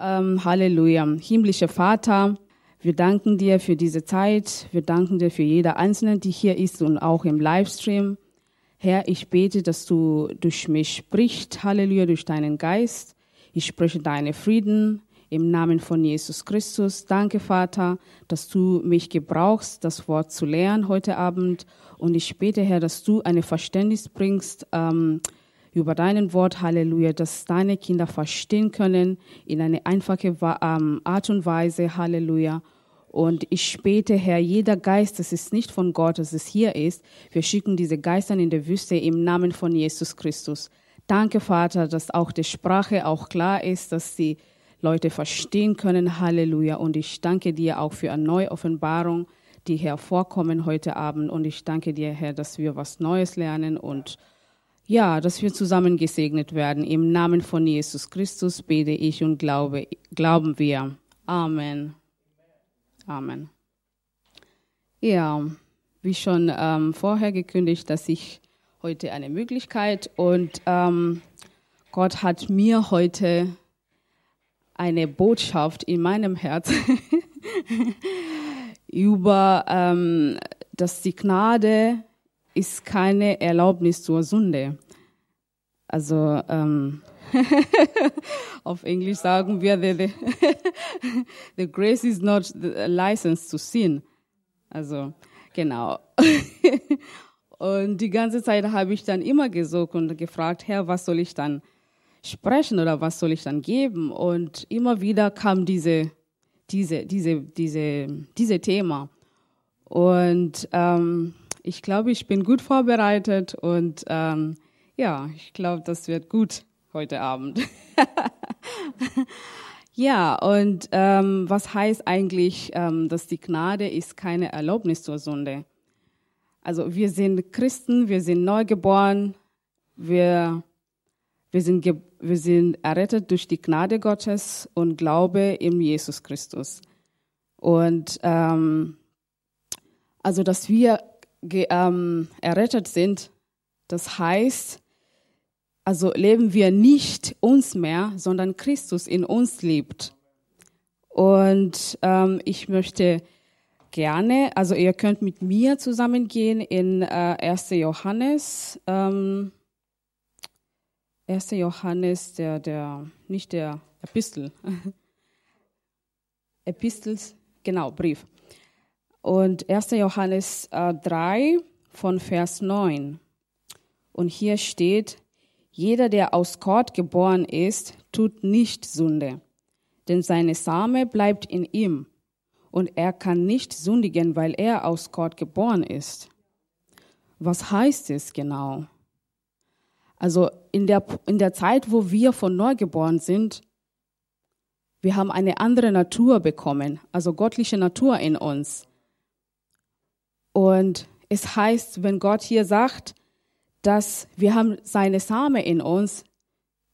ähm, Halleluja. Himmlischer Vater, wir danken dir für diese Zeit. Wir danken dir für jede Einzelne, die hier ist und auch im Livestream. Herr, ich bete, dass du durch mich sprichst. Halleluja, durch deinen Geist. Ich spreche deinen Frieden im Namen von Jesus Christus. Danke, Vater, dass du mich gebrauchst, das Wort zu lernen heute Abend. Und ich bete, Herr, dass du eine Verständnis bringst, ähm, über deinen Wort, Halleluja, dass deine Kinder verstehen können in eine einfache ähm, Art und Weise, Halleluja. Und ich späte, Herr, jeder Geist, das ist nicht von Gott, dass es hier ist, wir schicken diese Geister in der Wüste im Namen von Jesus Christus. Danke, Vater, dass auch die Sprache auch klar ist, dass die Leute verstehen können. Halleluja. Und ich danke dir auch für eine neue Offenbarung, die hervorkommen heute Abend. Und ich danke dir, Herr, dass wir was Neues lernen und ja, dass wir zusammen gesegnet werden. Im Namen von Jesus Christus bete ich und glaube, glauben wir. Amen. Amen. Ja, wie schon ähm, vorher gekündigt, dass ich heute eine Möglichkeit und ähm, Gott hat mir heute eine Botschaft in meinem Herz über, ähm, dass die Gnade ist keine Erlaubnis zur Sünde. Also ähm, auf Englisch sagen wir, the, the, the grace is not the license to sin. Also genau. und die ganze Zeit habe ich dann immer gesucht und gefragt, Herr, was soll ich dann sprechen oder was soll ich dann geben? Und immer wieder kam diese, diese, diese, diese, diese Thema. Und ähm, ich glaube, ich bin gut vorbereitet und ähm, ja, ich glaube, das wird gut heute Abend. ja, und ähm, was heißt eigentlich, ähm, dass die Gnade ist keine Erlaubnis zur Sünde? Also wir sind Christen, wir sind neugeboren, wir, wir, sind, wir sind errettet durch die Gnade Gottes und Glaube in Jesus Christus. Und ähm, also, dass wir ähm, errettet sind, das heißt, also leben wir nicht uns mehr, sondern Christus in uns lebt. Und ähm, ich möchte gerne, also ihr könnt mit mir zusammengehen in äh, 1. Johannes, ähm, 1. Johannes, der, der, nicht der Epistel, Epistels, genau, Brief. Und 1. Johannes äh, 3 von Vers 9. Und hier steht, jeder, der aus Gott geboren ist, tut nicht Sünde, denn seine Same bleibt in ihm und er kann nicht sündigen, weil er aus Gott geboren ist. Was heißt es genau? Also in der, in der Zeit, wo wir von neu geboren sind, wir haben eine andere Natur bekommen, also göttliche Natur in uns. Und es heißt, wenn Gott hier sagt, dass wir haben seine Same in uns,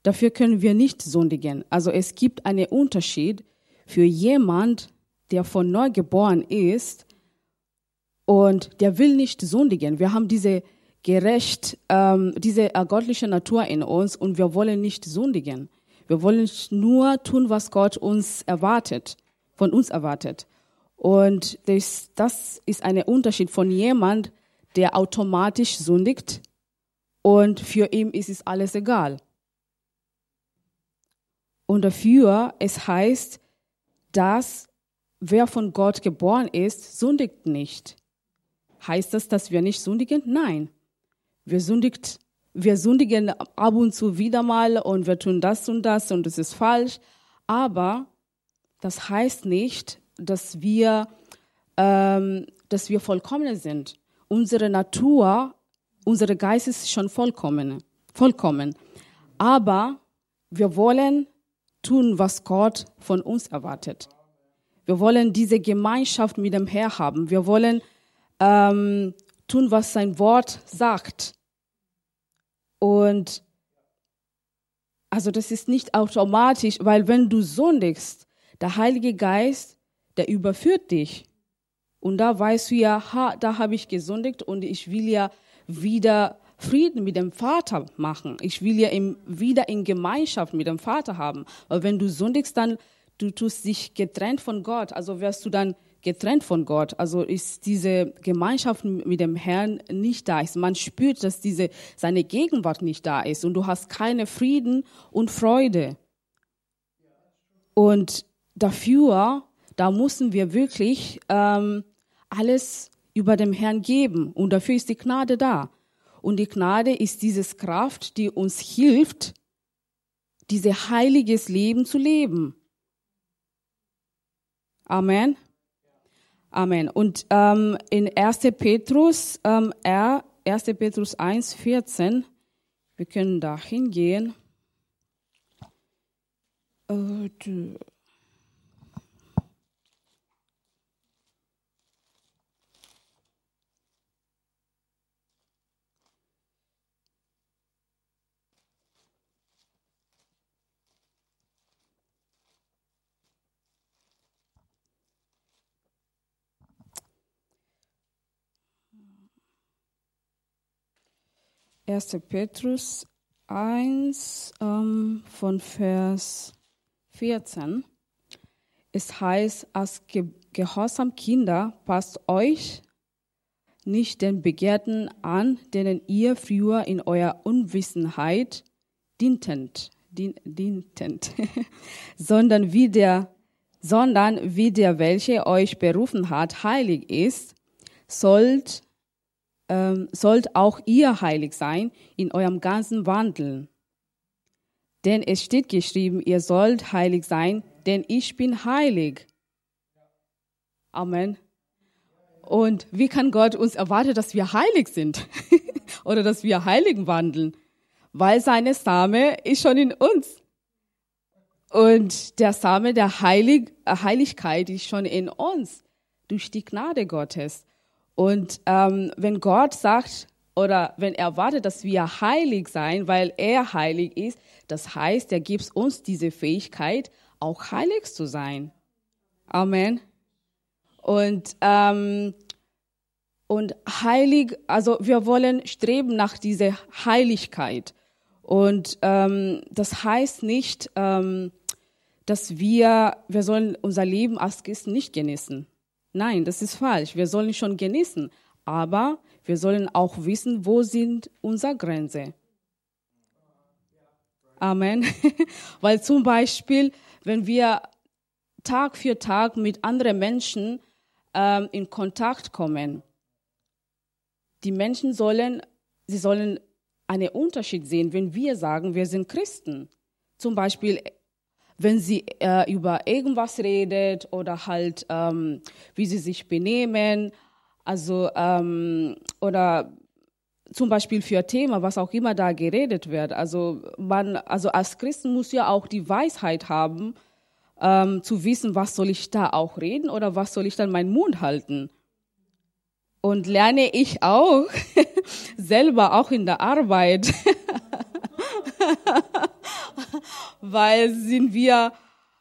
dafür können wir nicht sündigen. Also es gibt einen Unterschied für jemand, der von neu geboren ist und der will nicht sündigen. Wir haben diese gerecht, ähm, diese äh, göttliche Natur in uns und wir wollen nicht sündigen. Wir wollen nur tun, was Gott uns erwartet, von uns erwartet. Und das, das ist ein Unterschied von jemand, der automatisch sündigt und für ihn ist es alles egal. Und dafür, es heißt, dass wer von Gott geboren ist, sündigt nicht. Heißt das, dass wir nicht sündigen? Nein. Wir, sündigt, wir sündigen ab und zu wieder mal und wir tun das und das und das ist falsch. Aber das heißt nicht, dass wir, ähm, dass wir vollkommen sind. Unsere Natur, unser Geist ist schon vollkommen, vollkommen. Aber wir wollen tun, was Gott von uns erwartet. Wir wollen diese Gemeinschaft mit dem Herr haben. Wir wollen ähm, tun, was sein Wort sagt. Und also das ist nicht automatisch, weil wenn du sündigst, der Heilige Geist der überführt dich. Und da weißt du ja, ha, da habe ich gesündigt und ich will ja wieder Frieden mit dem Vater machen. Ich will ja im, wieder in Gemeinschaft mit dem Vater haben. Aber wenn du sündigst, dann du tust dich getrennt von Gott. Also wirst du dann getrennt von Gott. Also ist diese Gemeinschaft mit dem Herrn nicht da. Man spürt, dass diese, seine Gegenwart nicht da ist und du hast keine Frieden und Freude. Und dafür, da müssen wir wirklich ähm, alles über dem Herrn geben. Und dafür ist die Gnade da. Und die Gnade ist dieses Kraft, die uns hilft, dieses heiliges Leben zu leben. Amen. Amen. Und ähm, in 1. Petrus, ähm, 1. Petrus 1, 14, wir können da hingehen. Äh, 1. Petrus 1 ähm, von Vers 14. Es heißt, als ge gehorsam Kinder passt euch nicht den Begehrten an, denen ihr früher in eurer Unwissenheit dientet, dien, dientet sondern wie der, sondern wie der, welche euch berufen hat, heilig ist, sollt ähm, sollt auch ihr heilig sein in eurem ganzen Wandeln. Denn es steht geschrieben, ihr sollt heilig sein, denn ich bin heilig. Amen. Und wie kann Gott uns erwarten, dass wir heilig sind oder dass wir heiligen wandeln? Weil seine Same ist schon in uns. Und der Same der Heilig Heiligkeit ist schon in uns durch die Gnade Gottes. Und ähm, wenn Gott sagt oder wenn er wartet, dass wir heilig sein, weil er heilig ist, das heißt, er gibt uns diese Fähigkeit, auch heilig zu sein. Amen. Und ähm, und heilig, also wir wollen streben nach dieser Heiligkeit. Und ähm, das heißt nicht, ähm, dass wir, wir sollen unser Leben als Christen nicht genießen. Nein, das ist falsch. Wir sollen schon genießen, aber wir sollen auch wissen, wo sind unsere Grenzen. Amen. Weil zum Beispiel, wenn wir Tag für Tag mit anderen Menschen ähm, in Kontakt kommen, die Menschen sollen, sie sollen einen Unterschied sehen, wenn wir sagen, wir sind Christen. Zum Beispiel wenn sie äh, über irgendwas redet oder halt, ähm, wie sie sich benehmen, also ähm, oder zum Beispiel für Thema, was auch immer da geredet wird. Also man, also als Christen muss ja auch die Weisheit haben, ähm, zu wissen, was soll ich da auch reden oder was soll ich dann meinen Mund halten. Und lerne ich auch selber auch in der Arbeit. weil sind wir,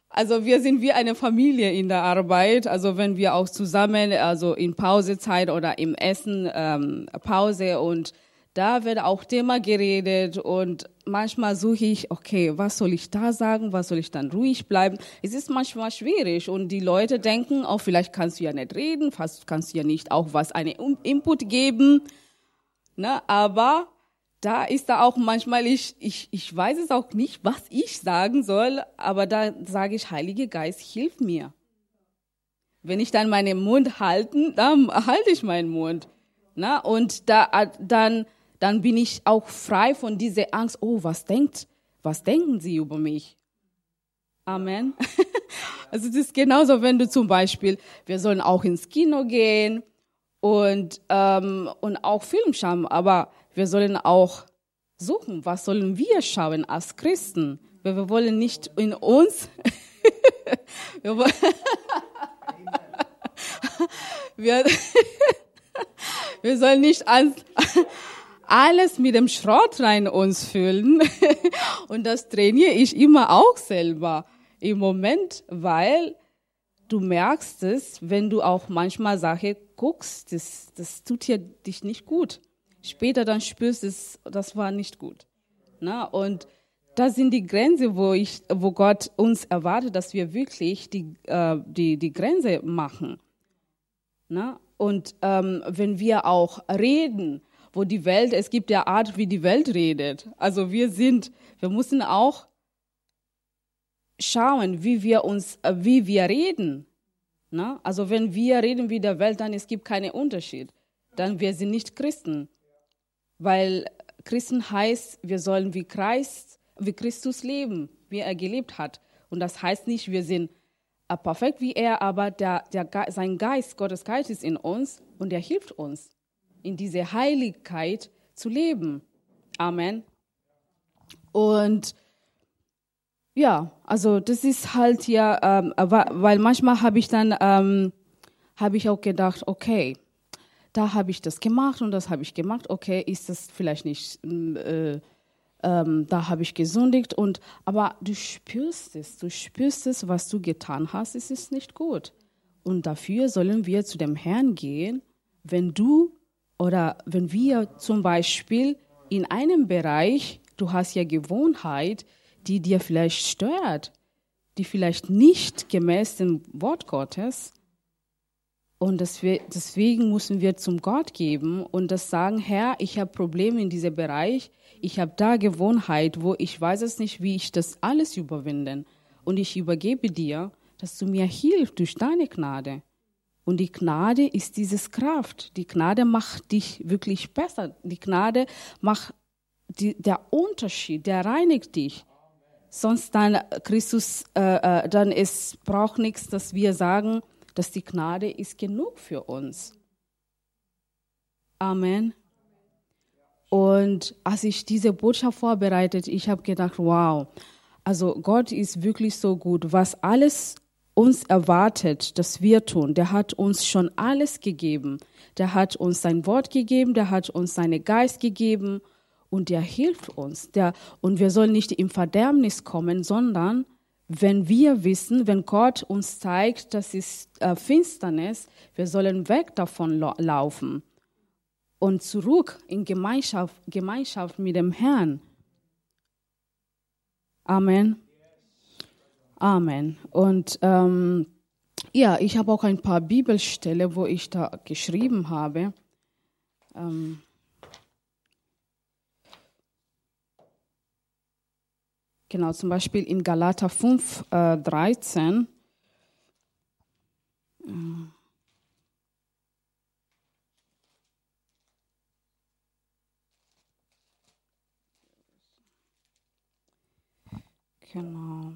also wir sind wie eine Familie in der Arbeit. Also wenn wir auch zusammen, also in Pausezeit oder im Essen ähm, Pause und da wird auch Thema geredet und manchmal suche ich, okay, was soll ich da sagen, was soll ich dann ruhig bleiben? Es ist manchmal schwierig und die Leute denken, oh, vielleicht kannst du ja nicht reden, fast kannst du ja nicht auch was, eine Input geben. Ne? Aber da ist da auch manchmal, ich, ich, ich weiß es auch nicht, was ich sagen soll, aber da sage ich, Heilige Geist, hilf mir. Wenn ich dann meinen Mund halten, dann halte ich meinen Mund. Na, und da, dann, dann bin ich auch frei von dieser Angst, oh, was denkt, was denken sie über mich? Amen. Also das ist genauso, wenn du zum Beispiel, wir sollen auch ins Kino gehen und, ähm, und auch Film schauen, aber wir sollen auch suchen, was sollen wir schauen als Christen. Weil wir wollen nicht in uns, wir, wir, wir sollen nicht alles mit dem Schrott rein uns füllen. Und das trainiere ich immer auch selber im Moment, weil du merkst es, wenn du auch manchmal Sachen guckst, das, das tut dir dich nicht gut Später dann spürst du es, das war nicht gut. Na, und das sind die Grenzen, wo, ich, wo Gott uns erwartet, dass wir wirklich die, äh, die, die Grenze machen. Na? Und ähm, wenn wir auch reden, wo die Welt, es gibt ja Art, wie die Welt redet. Also wir sind, wir müssen auch schauen, wie wir uns, äh, wie wir reden. Na? Also wenn wir reden wie der Welt, dann es gibt keinen Unterschied. Dann wir sind nicht Christen, weil Christen heißt, wir sollen wie Christ, wie Christus leben, wie er gelebt hat. Und das heißt nicht, wir sind perfekt wie er, aber der, der, sein Geist, Gottes Geist ist in uns und er hilft uns, in diese Heiligkeit zu leben. Amen. Und ja, also das ist halt ja, ähm, weil manchmal habe ich dann, ähm, habe ich auch gedacht, okay, da habe ich das gemacht und das habe ich gemacht, okay, ist das vielleicht nicht, äh, ähm, da habe ich gesündigt und, aber du spürst es, du spürst es, was du getan hast, es ist nicht gut. Und dafür sollen wir zu dem Herrn gehen, wenn du oder wenn wir zum Beispiel in einem Bereich, du hast ja Gewohnheit, die dir vielleicht stört, die vielleicht nicht gemäß dem Wort Gottes. Und deswegen müssen wir zum Gott geben und das sagen, Herr, ich habe Probleme in diesem Bereich, ich habe da Gewohnheit, wo ich weiß es nicht, wie ich das alles überwinden. Und ich übergebe dir, dass du mir hilfst durch deine Gnade. Und die Gnade ist dieses Kraft. Die Gnade macht dich wirklich besser. Die Gnade macht die, der Unterschied, der reinigt dich sonst dann Christus, äh, äh, dann es braucht nichts, dass wir sagen, dass die Gnade ist genug für uns. Amen. Und als ich diese Botschaft vorbereitet, ich habe gedacht, wow, also Gott ist wirklich so gut, was alles uns erwartet, dass wir tun. Der hat uns schon alles gegeben. Der hat uns sein Wort gegeben, der hat uns seinen Geist gegeben und der hilft uns. Der, und wir sollen nicht im Verderbnis kommen, sondern wenn wir wissen, wenn Gott uns zeigt, das ist äh, Finsternis, wir sollen weg davon laufen und zurück in Gemeinschaft, Gemeinschaft mit dem Herrn. Amen. Amen. Und ähm, ja, ich habe auch ein paar Bibelstellen, wo ich da geschrieben habe. Ähm, Genau, zum Beispiel in Galater 5, äh, 13. Genau.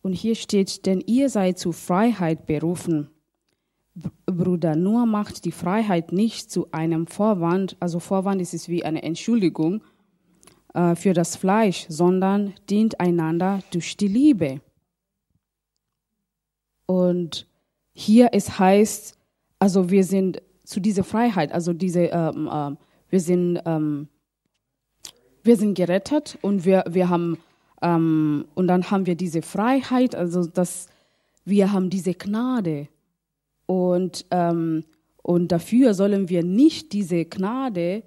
Und hier steht, denn ihr seid zu Freiheit berufen. Bruder, nur macht die Freiheit nicht zu einem Vorwand, also Vorwand ist es wie eine Entschuldigung, äh, für das Fleisch, sondern dient einander durch die Liebe. Und hier es heißt, also wir sind zu dieser Freiheit, also diese, ähm, äh, wir sind, ähm, wir sind gerettet und wir, wir haben, ähm, und dann haben wir diese Freiheit, also dass wir haben diese Gnade und ähm, und dafür sollen wir nicht diese Gnade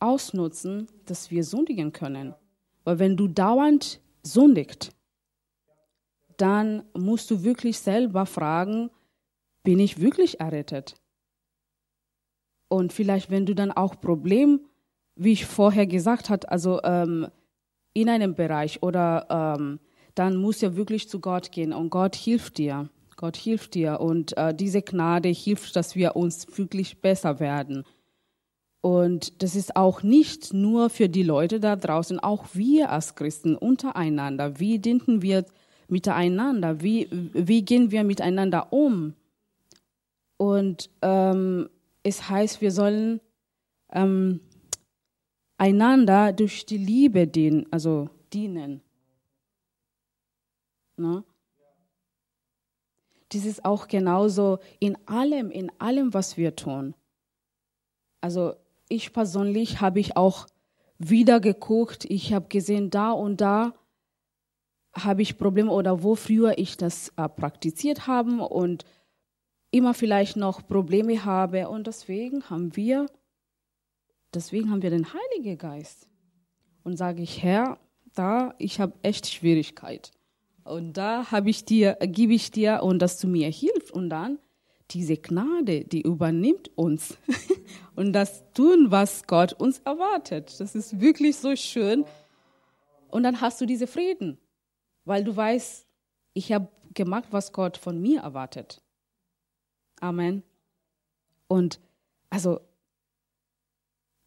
ausnutzen, dass wir sündigen können. Weil wenn du dauernd sündigst, dann musst du wirklich selber fragen, bin ich wirklich errettet? Und vielleicht, wenn du dann auch Problem, wie ich vorher gesagt habe, also ähm, in einem Bereich oder ähm, dann musst du wirklich zu Gott gehen und Gott hilft dir. Gott hilft dir und äh, diese Gnade hilft, dass wir uns wirklich besser werden. Und das ist auch nicht nur für die Leute da draußen, auch wir als Christen untereinander. Wie dienen wir miteinander? Wie, wie gehen wir miteinander um? Und ähm, es heißt, wir sollen ähm, einander durch die Liebe dienen, also dienen. Ne? Das ist auch genauso in allem, in allem, was wir tun. Also ich persönlich habe ich auch wieder geguckt. Ich habe gesehen, da und da habe ich Probleme oder wo früher ich das äh, praktiziert habe und immer vielleicht noch Probleme habe. Und deswegen haben wir deswegen haben wir den Heiligen Geist. Und sage ich, Herr, da, ich habe echt Schwierigkeit. Und da habe ich dir, gebe ich dir und dass du mir hilfst. Und dann diese Gnade, die übernimmt uns und das tun, was Gott uns erwartet. Das ist wirklich so schön. Und dann hast du diese Frieden, weil du weißt, ich habe gemacht, was Gott von mir erwartet. Amen. Und also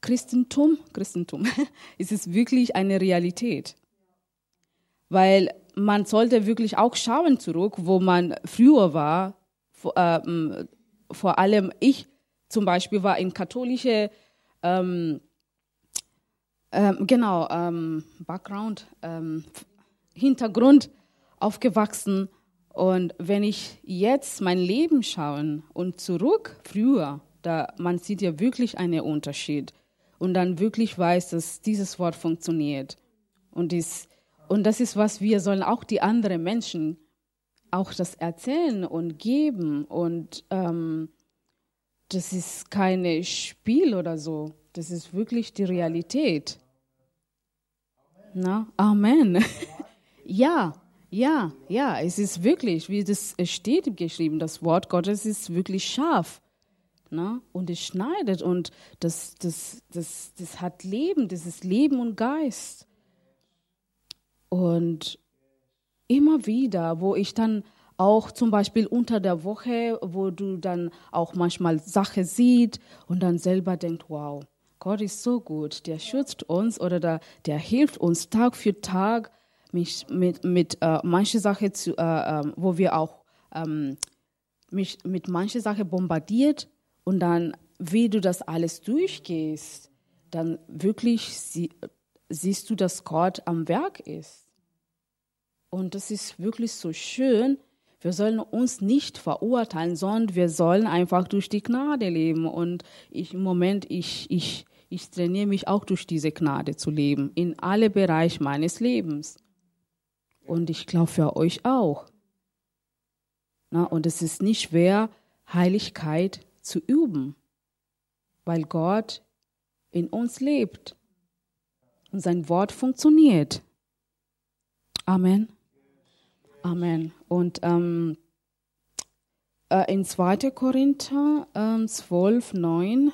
Christentum, Christentum, es ist wirklich eine Realität. Weil man sollte wirklich auch schauen zurück, wo man früher war. Vor, ähm, vor allem ich zum Beispiel war in katholische ähm, ähm, genau ähm, Background ähm, Hintergrund aufgewachsen. Und wenn ich jetzt mein Leben schaue und zurück früher, da man sieht ja wirklich einen Unterschied. Und dann wirklich weiß, dass dieses Wort funktioniert. Und dies und das ist was wir sollen auch die anderen Menschen auch das erzählen und geben und ähm, das ist kein Spiel oder so, das ist wirklich die Realität. Na, Amen. ja, ja, ja, es ist wirklich, wie das steht geschrieben, das Wort Gottes ist wirklich scharf. Ne? Und es schneidet und das, das, das, das hat Leben, das ist Leben und Geist. Und immer wieder, wo ich dann auch zum Beispiel unter der Woche, wo du dann auch manchmal Sachen siehst und dann selber denkst, wow, Gott ist so gut, der schützt uns oder der, der hilft uns Tag für Tag mich mit, mit äh, manche Sachen, zu, äh, äh, wo wir auch ähm, mich mit manche Sachen bombardiert und dann, wie du das alles durchgehst, dann wirklich sie, siehst du, dass Gott am Werk ist. Und das ist wirklich so schön. Wir sollen uns nicht verurteilen, sondern wir sollen einfach durch die Gnade leben. Und ich, im Moment, ich, ich, ich trainiere mich auch durch diese Gnade zu leben, in alle Bereiche meines Lebens. Und ich glaube für euch auch. Na, und es ist nicht schwer, Heiligkeit zu üben, weil Gott in uns lebt und sein Wort funktioniert. Amen. Amen. Und ähm, äh, in 2. Korinther äh, 12, 9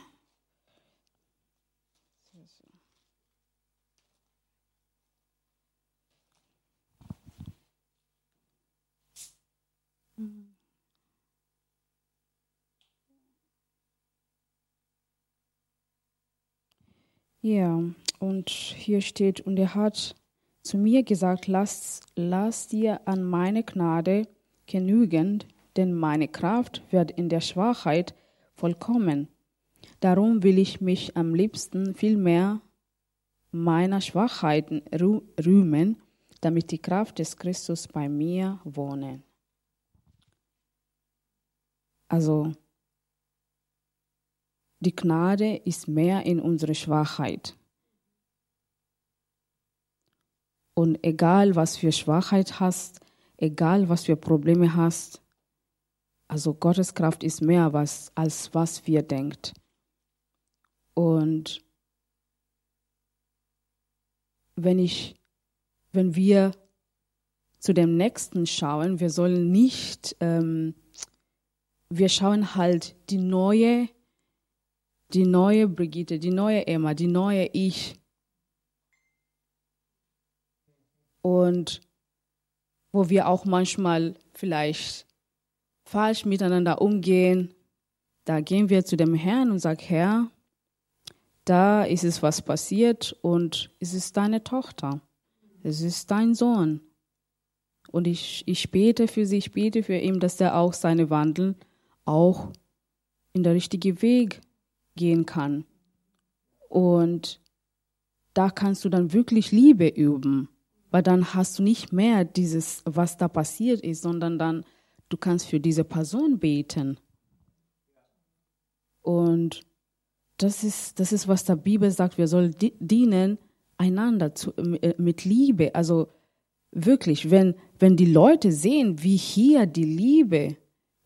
Ja, und hier steht, und er hat zu mir gesagt, lass, lass dir an meine Gnade genügen, denn meine Kraft wird in der Schwachheit vollkommen. Darum will ich mich am liebsten vielmehr meiner Schwachheiten rühmen, damit die Kraft des Christus bei mir wohne. Also die Gnade ist mehr in unserer Schwachheit. Und egal, was für Schwachheit hast, egal, was für Probleme hast, also Gottes Kraft ist mehr was, als was wir denkt. Und wenn ich, wenn wir zu dem Nächsten schauen, wir sollen nicht, ähm, wir schauen halt die neue die neue Brigitte, die neue Emma, die neue Ich. Und wo wir auch manchmal vielleicht falsch miteinander umgehen, da gehen wir zu dem Herrn und sagen, Herr, da ist es was passiert und es ist deine Tochter, es ist dein Sohn. Und ich, ich bete für sie, ich bete für ihn, dass er auch seine Wandel auch in der richtigen Weg gehen kann. Und da kannst du dann wirklich Liebe üben, weil dann hast du nicht mehr dieses, was da passiert ist, sondern dann du kannst für diese Person beten. Und das ist, das ist, was der Bibel sagt, wir sollen dienen einander zu, äh, mit Liebe. Also wirklich, wenn, wenn die Leute sehen, wie hier die Liebe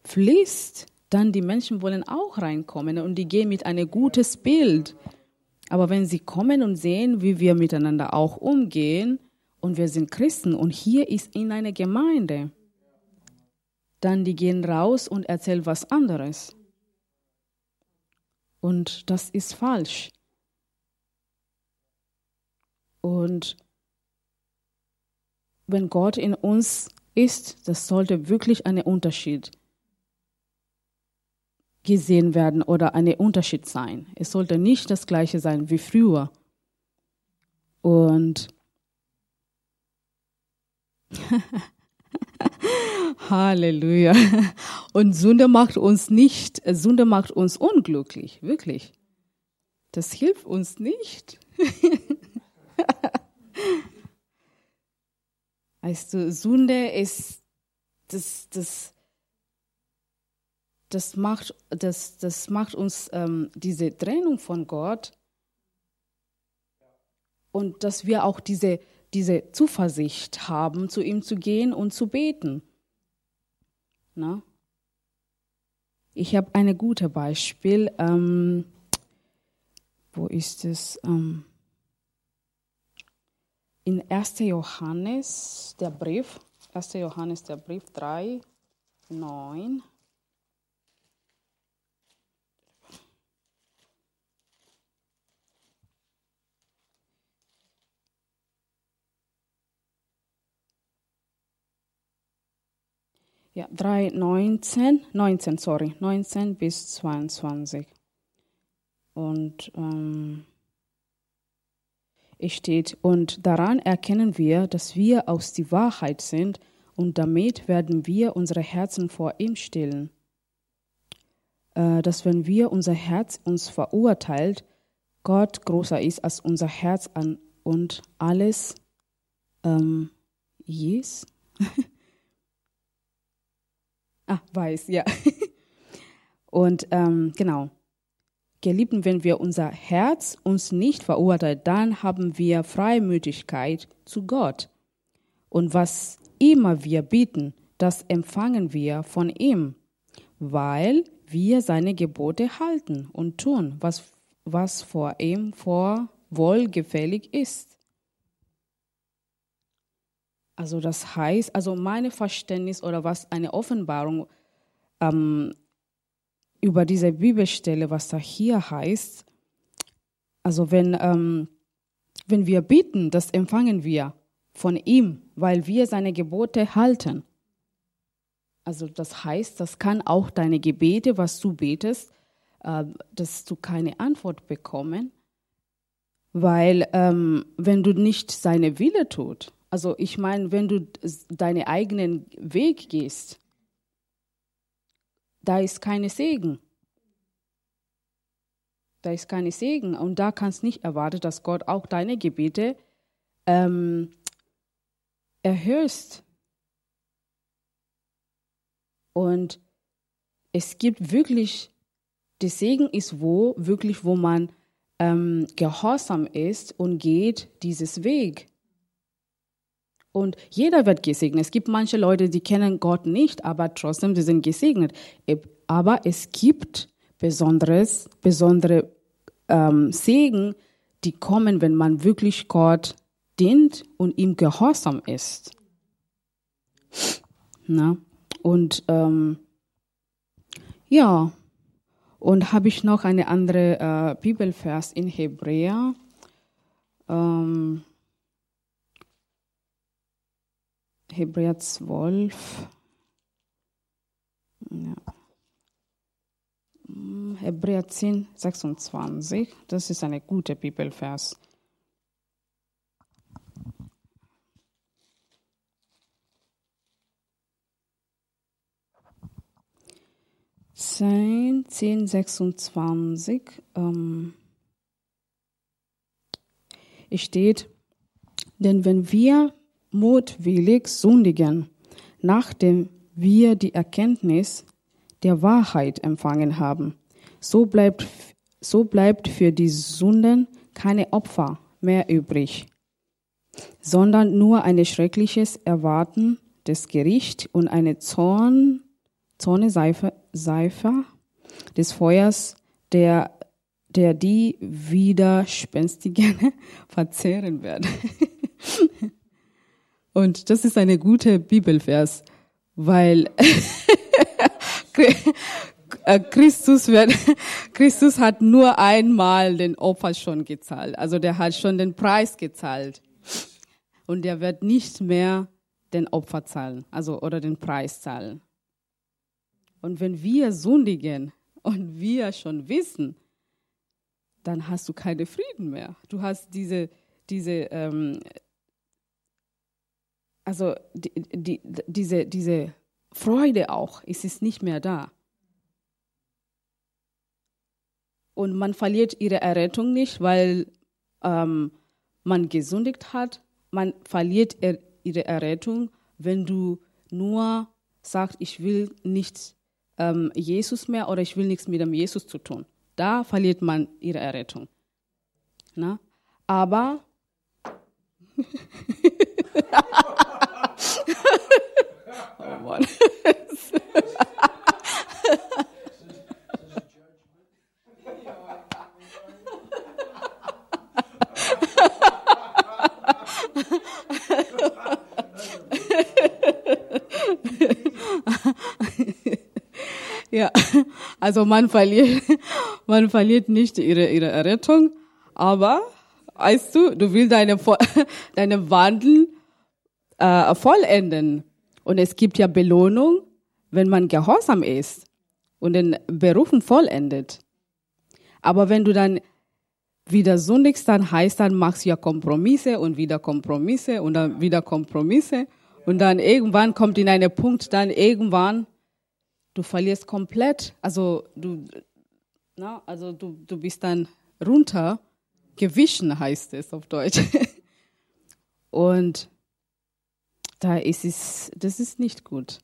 fließt, dann die Menschen wollen auch reinkommen und die gehen mit einem gutes Bild. Aber wenn sie kommen und sehen, wie wir miteinander auch umgehen, und wir sind Christen und hier ist in eine Gemeinde, dann die gehen raus und erzählen was anderes. Und das ist falsch. Und wenn Gott in uns ist, das sollte wirklich ein Unterschied gesehen werden oder ein Unterschied sein. Es sollte nicht das gleiche sein wie früher. Und Halleluja. Und Sünde macht uns nicht, Sünde macht uns unglücklich, wirklich. Das hilft uns nicht. weißt du, Sünde ist, das, das, das, macht, das, das macht uns ähm, diese Trennung von Gott und dass wir auch diese diese Zuversicht haben, zu ihm zu gehen und zu beten. Na? Ich habe ein gutes Beispiel. Ähm, wo ist es? Ähm, in 1. Johannes, der Brief, 1. Johannes, der Brief 3, 9. Ja, 3, 19, 19, sorry, 19 bis 22. Und ähm, es steht, und daran erkennen wir, dass wir aus die Wahrheit sind, und damit werden wir unsere Herzen vor ihm stillen. Äh, dass wenn wir unser Herz uns verurteilt, Gott größer ist als unser Herz an und alles ähm, yes. Ah, weiß, ja. Und ähm, genau. Geliebten, wenn wir unser Herz uns nicht verurteilt, dann haben wir Freimütigkeit zu Gott. Und was immer wir bieten, das empfangen wir von ihm, weil wir seine Gebote halten und tun, was, was vor ihm vor wohlgefällig ist. Also das heißt, also mein Verständnis oder was eine Offenbarung ähm, über diese Bibelstelle, was da hier heißt, also wenn, ähm, wenn wir bitten, das empfangen wir von ihm, weil wir seine Gebote halten. Also das heißt, das kann auch deine Gebete, was du betest, äh, dass du keine Antwort bekommen, weil ähm, wenn du nicht seine Wille tut, also ich meine, wenn du deinen eigenen Weg gehst, da ist keine Segen. Da ist keine Segen. Und da kannst nicht erwarten, dass Gott auch deine Gebete ähm, erhöht. Und es gibt wirklich, der Segen ist wo, wirklich, wo man ähm, gehorsam ist und geht dieses Weg. Und jeder wird gesegnet. Es gibt manche Leute, die kennen Gott nicht, aber trotzdem, sie sind gesegnet. Aber es gibt besonderes, besondere ähm, Segen, die kommen, wenn man wirklich Gott dient und ihm gehorsam ist. Na? Und ähm, ja, und habe ich noch eine andere äh, Bibelvers in Hebräer. Ähm, Hebräer 12. Ja. Hebräer 10, 26. Das ist eine gute Bibelvers. Zehn, zehn, sechsundzwanzig. Ähm, es steht, denn wenn wir mutwillig sündigen, nachdem wir die Erkenntnis der Wahrheit empfangen haben. So bleibt, so bleibt für die Sünden keine Opfer mehr übrig, sondern nur ein schreckliches Erwarten des Gerichts und eine Zorn, Zorne Seife, des Feuers, der der die Widerspenstigen verzehren wird. Und das ist eine gute Bibelvers, weil äh, Christus wird, Christus hat nur einmal den Opfer schon gezahlt. Also der hat schon den Preis gezahlt. Und der wird nicht mehr den Opfer zahlen, also oder den Preis zahlen. Und wenn wir sündigen und wir schon wissen, dann hast du keinen Frieden mehr. Du hast diese, diese, ähm, also die, die, diese, diese Freude auch, es ist nicht mehr da. Und man verliert ihre Errettung nicht, weil ähm, man gesündigt hat. Man verliert er, ihre Errettung, wenn du nur sagst, ich will nicht ähm, Jesus mehr oder ich will nichts mit dem Jesus zu tun. Da verliert man ihre Errettung. Na? Aber oh Mann. Ja, also man verliert, man verliert nicht ihre, ihre Errettung, aber weißt du, du willst deine, deine Wandel äh, vollenden. Und es gibt ja Belohnung, wenn man gehorsam ist und den Berufen vollendet. Aber wenn du dann wieder sündigst, dann heißt dann, machst du ja Kompromisse und wieder Kompromisse und dann wieder Kompromisse. Und dann irgendwann kommt in einen Punkt, dann irgendwann du verlierst komplett, also du, na, also du, du bist dann runter, gewichen heißt es auf Deutsch. Und da ist es, das ist nicht gut.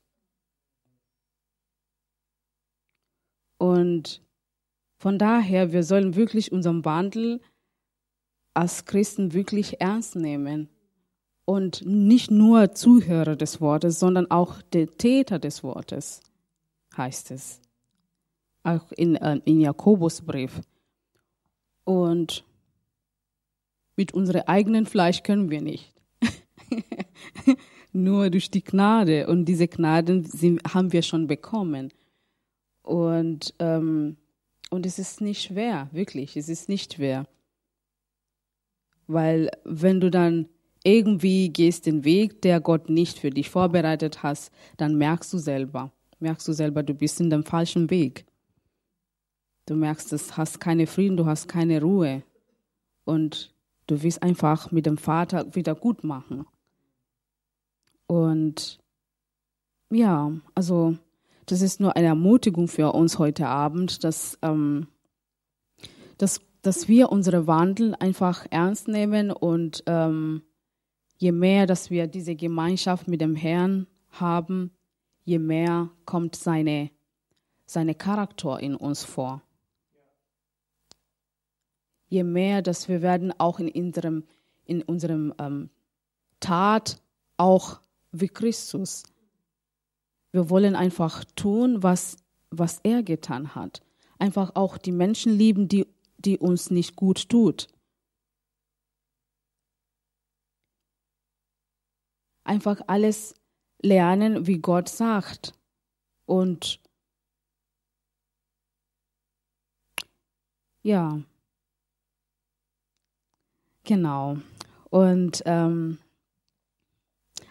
Und von daher, wir sollen wirklich unseren Wandel als Christen wirklich ernst nehmen und nicht nur Zuhörer des Wortes, sondern auch der Täter des Wortes heißt es. Auch in, äh, in Jakobusbrief. Und mit unserem eigenen Fleisch können wir nicht. Nur durch die Gnade. Und diese Gnaden sind, haben wir schon bekommen. Und, ähm, und es ist nicht schwer, wirklich. Es ist nicht schwer. Weil wenn du dann irgendwie gehst den Weg, der Gott nicht für dich vorbereitet hast, dann merkst du selber merkst du selber, du bist in dem falschen Weg. Du merkst, du hast keine Frieden, du hast keine Ruhe. Und du willst einfach mit dem Vater wieder gut machen. Und ja, also das ist nur eine Ermutigung für uns heute Abend, dass, ähm, dass, dass wir unsere Wandel einfach ernst nehmen und ähm, je mehr, dass wir diese Gemeinschaft mit dem Herrn haben, je mehr kommt seine, seine Charakter in uns vor. Je mehr, dass wir werden auch in unserem, in unserem ähm, Tat auch wie Christus. Wir wollen einfach tun, was, was er getan hat. Einfach auch die Menschen lieben, die, die uns nicht gut tut. Einfach alles lernen, wie Gott sagt. Und ja, genau. Und ähm,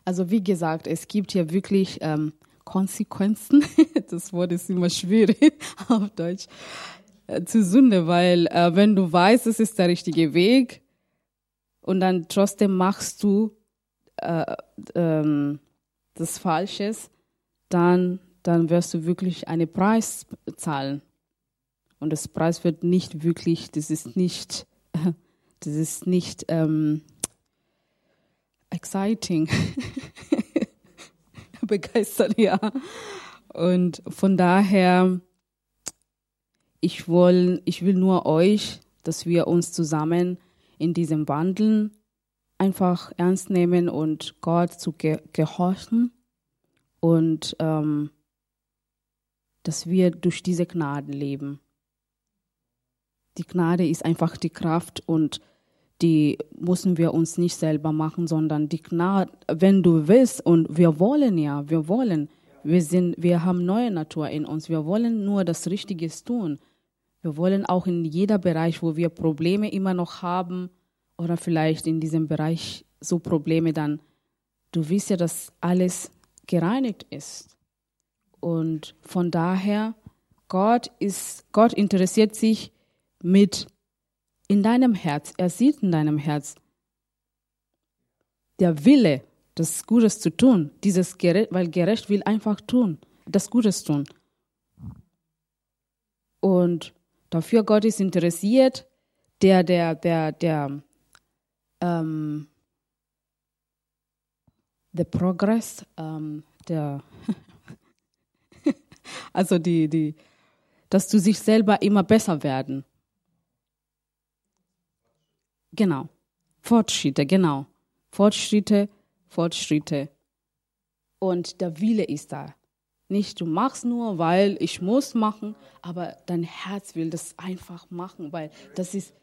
also wie gesagt, es gibt hier wirklich ähm, Konsequenzen. Das Wort ist immer schwierig auf Deutsch äh, zu Sünde, weil äh, wenn du weißt, es ist der richtige Weg und dann trotzdem machst du äh, ähm, das Falsches, dann, dann wirst du wirklich einen Preis zahlen. Und das Preis wird nicht wirklich, das ist nicht, das ist nicht ähm, exciting, begeistert, ja. Und von daher, ich will, ich will nur euch, dass wir uns zusammen in diesem Wandeln einfach ernst nehmen und Gott zu ge gehorchen und ähm, dass wir durch diese Gnaden leben, Die Gnade ist einfach die Kraft und die müssen wir uns nicht selber machen, sondern die Gnade, wenn du willst und wir wollen ja, wir wollen, wir sind, wir haben neue Natur in uns, wir wollen nur das Richtige tun. Wir wollen auch in jeder Bereich, wo wir Probleme immer noch haben oder vielleicht in diesem Bereich so Probleme, dann du weißt ja, dass alles gereinigt ist. Und von daher, Gott ist, Gott interessiert sich mit in deinem Herz. Er sieht in deinem Herz der Wille, das Gutes zu tun. Dieses gerecht, weil gerecht will einfach tun, das Gutes tun. Und dafür Gott ist interessiert, der, der, der, der, ähm, the progress, ähm, der, also die, die, dass du sich selber immer besser werden. Genau. Fortschritte, genau. Fortschritte, Fortschritte. Und der Wille ist da. Nicht, du machst nur, weil ich muss machen, aber dein Herz will das einfach machen, weil das ist,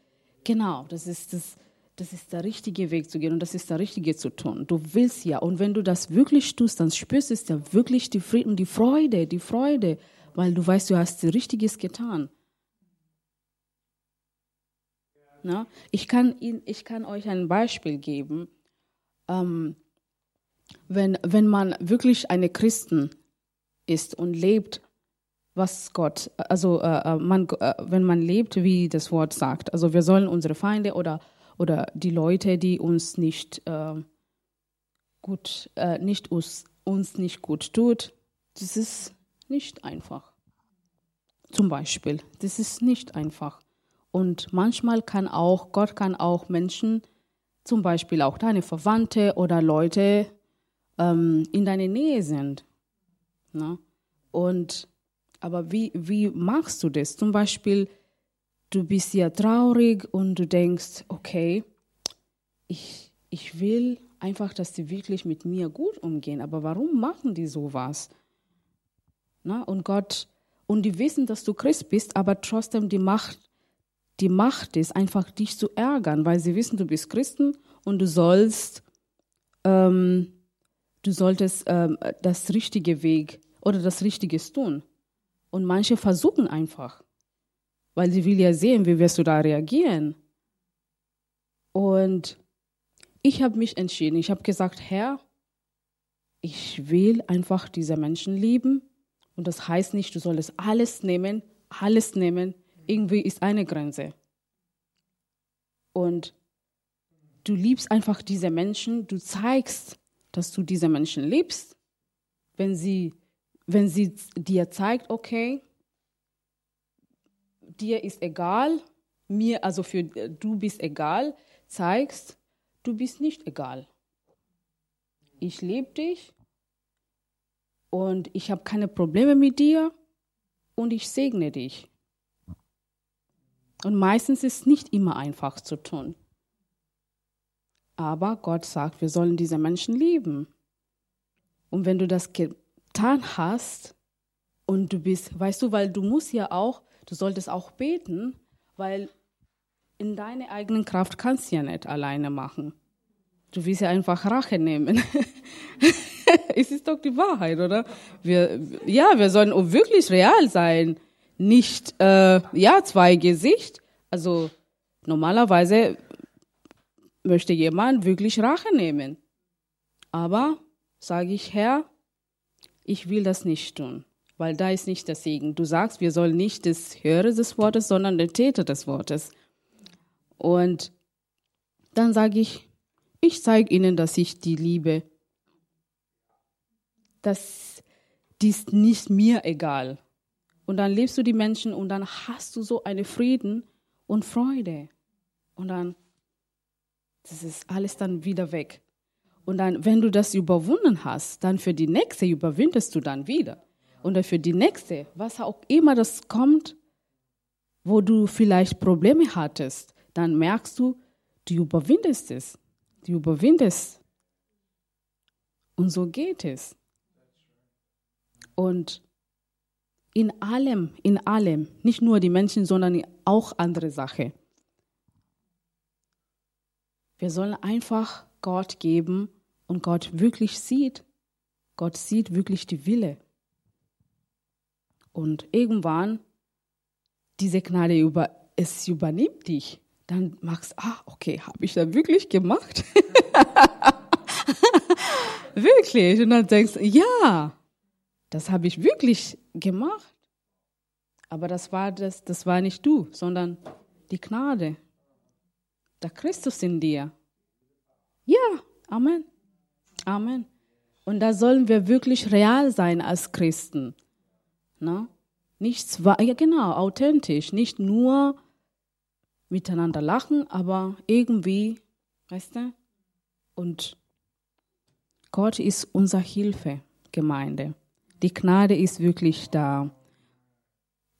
genau, das ist das, das ist der richtige Weg zu gehen und das ist der richtige zu tun. Du willst ja. Und wenn du das wirklich tust, dann spürst du ja wirklich die Frieden, die Freude, die Freude, weil du weißt, du hast Richtiges getan. Na? Ich, kann ihn, ich kann euch ein Beispiel geben. Ähm, wenn, wenn man wirklich eine Christen ist und lebt, was Gott, also äh, äh, man, äh, wenn man lebt, wie das Wort sagt, also wir sollen unsere Feinde oder, oder die Leute, die uns nicht äh, gut, äh, nicht uns, uns nicht gut tut, das ist nicht einfach. Zum Beispiel, das ist nicht einfach. Und manchmal kann auch, Gott kann auch Menschen, zum Beispiel auch deine Verwandte oder Leute ähm, in deiner Nähe sind. Ne? Und aber wie, wie machst du das? Zum Beispiel, du bist ja traurig und du denkst, okay, ich, ich will einfach, dass die wirklich mit mir gut umgehen. Aber warum machen die sowas? Na, und Gott, und die wissen, dass du Christ bist, aber trotzdem die Macht, die Macht ist einfach dich zu ärgern, weil sie wissen, du bist Christen und du sollst, ähm, du solltest ähm, das richtige Weg oder das Richtige tun. Und manche versuchen einfach, weil sie will ja sehen, wie wirst du da reagieren. Und ich habe mich entschieden. Ich habe gesagt, Herr, ich will einfach diese Menschen lieben. Und das heißt nicht, du solltest alles nehmen, alles nehmen. Irgendwie ist eine Grenze. Und du liebst einfach diese Menschen. Du zeigst, dass du diese Menschen liebst. Wenn sie wenn sie dir zeigt, okay, dir ist egal, mir, also für du bist egal, zeigst, du bist nicht egal. Ich liebe dich und ich habe keine Probleme mit dir und ich segne dich. Und meistens ist es nicht immer einfach zu tun. Aber Gott sagt, wir sollen diese Menschen lieben. Und wenn du das getan hast und du bist, weißt du, weil du musst ja auch, du solltest auch beten, weil in deiner eigenen Kraft kannst du ja nicht alleine machen. Du willst ja einfach Rache nehmen. es ist doch die Wahrheit, oder? Wir, ja, wir sollen wirklich real sein, nicht äh, ja zwei Gesicht. Also normalerweise möchte jemand wirklich Rache nehmen, aber sage ich Herr, ich will das nicht tun, weil da ist nicht der Segen. Du sagst, wir sollen nicht das Hörer des Wortes, sondern der Täter des Wortes. Und dann sage ich, ich zeige ihnen, dass ich die liebe. Das ist nicht mir egal. Und dann lebst du die Menschen und dann hast du so eine Frieden und Freude. Und dann, das ist alles dann wieder weg. Und dann, wenn du das überwunden hast, dann für die nächste überwindest du dann wieder. Und für die nächste, was auch immer das kommt, wo du vielleicht Probleme hattest, dann merkst du, du überwindest es. Du überwindest. Und so geht es. Und in allem, in allem, nicht nur die Menschen, sondern auch andere Sache. Wir sollen einfach Gott geben und Gott wirklich sieht. Gott sieht wirklich die Wille. Und irgendwann diese Gnade über, es übernimmt dich. Dann machst du, ah, okay, habe ich das wirklich gemacht? wirklich. Und dann denkst du, ja, das habe ich wirklich gemacht. Aber das war, das, das war nicht du, sondern die Gnade. Der Christus in dir. Ja, Amen. Amen. Und da sollen wir wirklich real sein als Christen. Na? Nichts war, ja genau, authentisch. Nicht nur miteinander lachen, aber irgendwie, weißt du? Und Gott ist unser Hilfe, Gemeinde. Die Gnade ist wirklich da.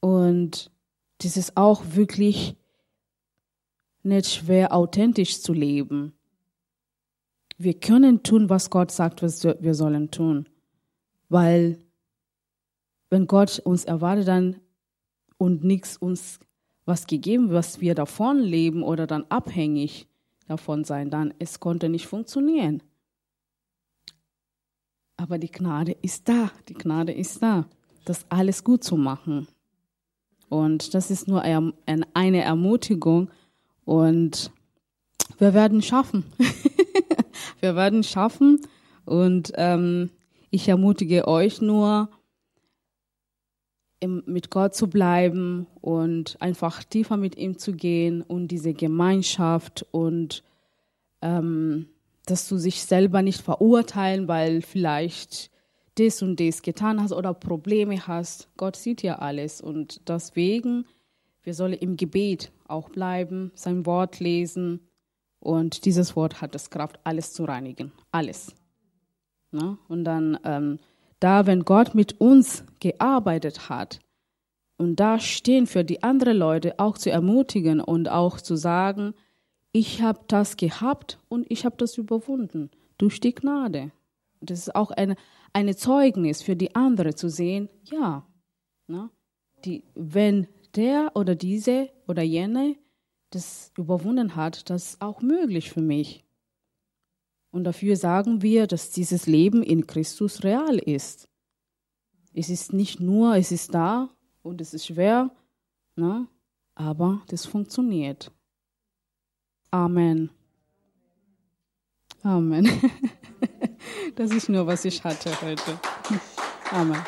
Und das ist auch wirklich nicht schwer, authentisch zu leben. Wir können tun, was Gott sagt, was wir sollen tun. Weil wenn Gott uns erwartet dann und nichts uns was gegeben, was wir davon leben oder dann abhängig davon sein, dann es konnte nicht funktionieren. Aber die Gnade ist da, die Gnade ist da, das alles gut zu machen. Und das ist nur eine Ermutigung und wir werden schaffen. wir werden schaffen und ähm, ich ermutige euch nur, im, mit Gott zu bleiben und einfach tiefer mit ihm zu gehen und diese Gemeinschaft und ähm, dass du sich selber nicht verurteilen, weil vielleicht das und das getan hast oder Probleme hast. Gott sieht ja alles und deswegen, wir sollen im Gebet auch bleiben, sein Wort lesen und dieses Wort hat das Kraft, alles zu reinigen, alles. Ne? Und dann ähm, da, wenn Gott mit uns gearbeitet hat und da stehen für die anderen Leute auch zu ermutigen und auch zu sagen, ich habe das gehabt und ich habe das überwunden durch die Gnade. Das ist auch eine, eine Zeugnis für die anderen zu sehen, ja, ne, die, wenn der oder diese oder jene das überwunden hat, das ist auch möglich für mich. Und dafür sagen wir, dass dieses Leben in Christus real ist. Es ist nicht nur, es ist da und es ist schwer, ne? aber das funktioniert. Amen. Amen. Das ist nur, was ich hatte heute. Amen.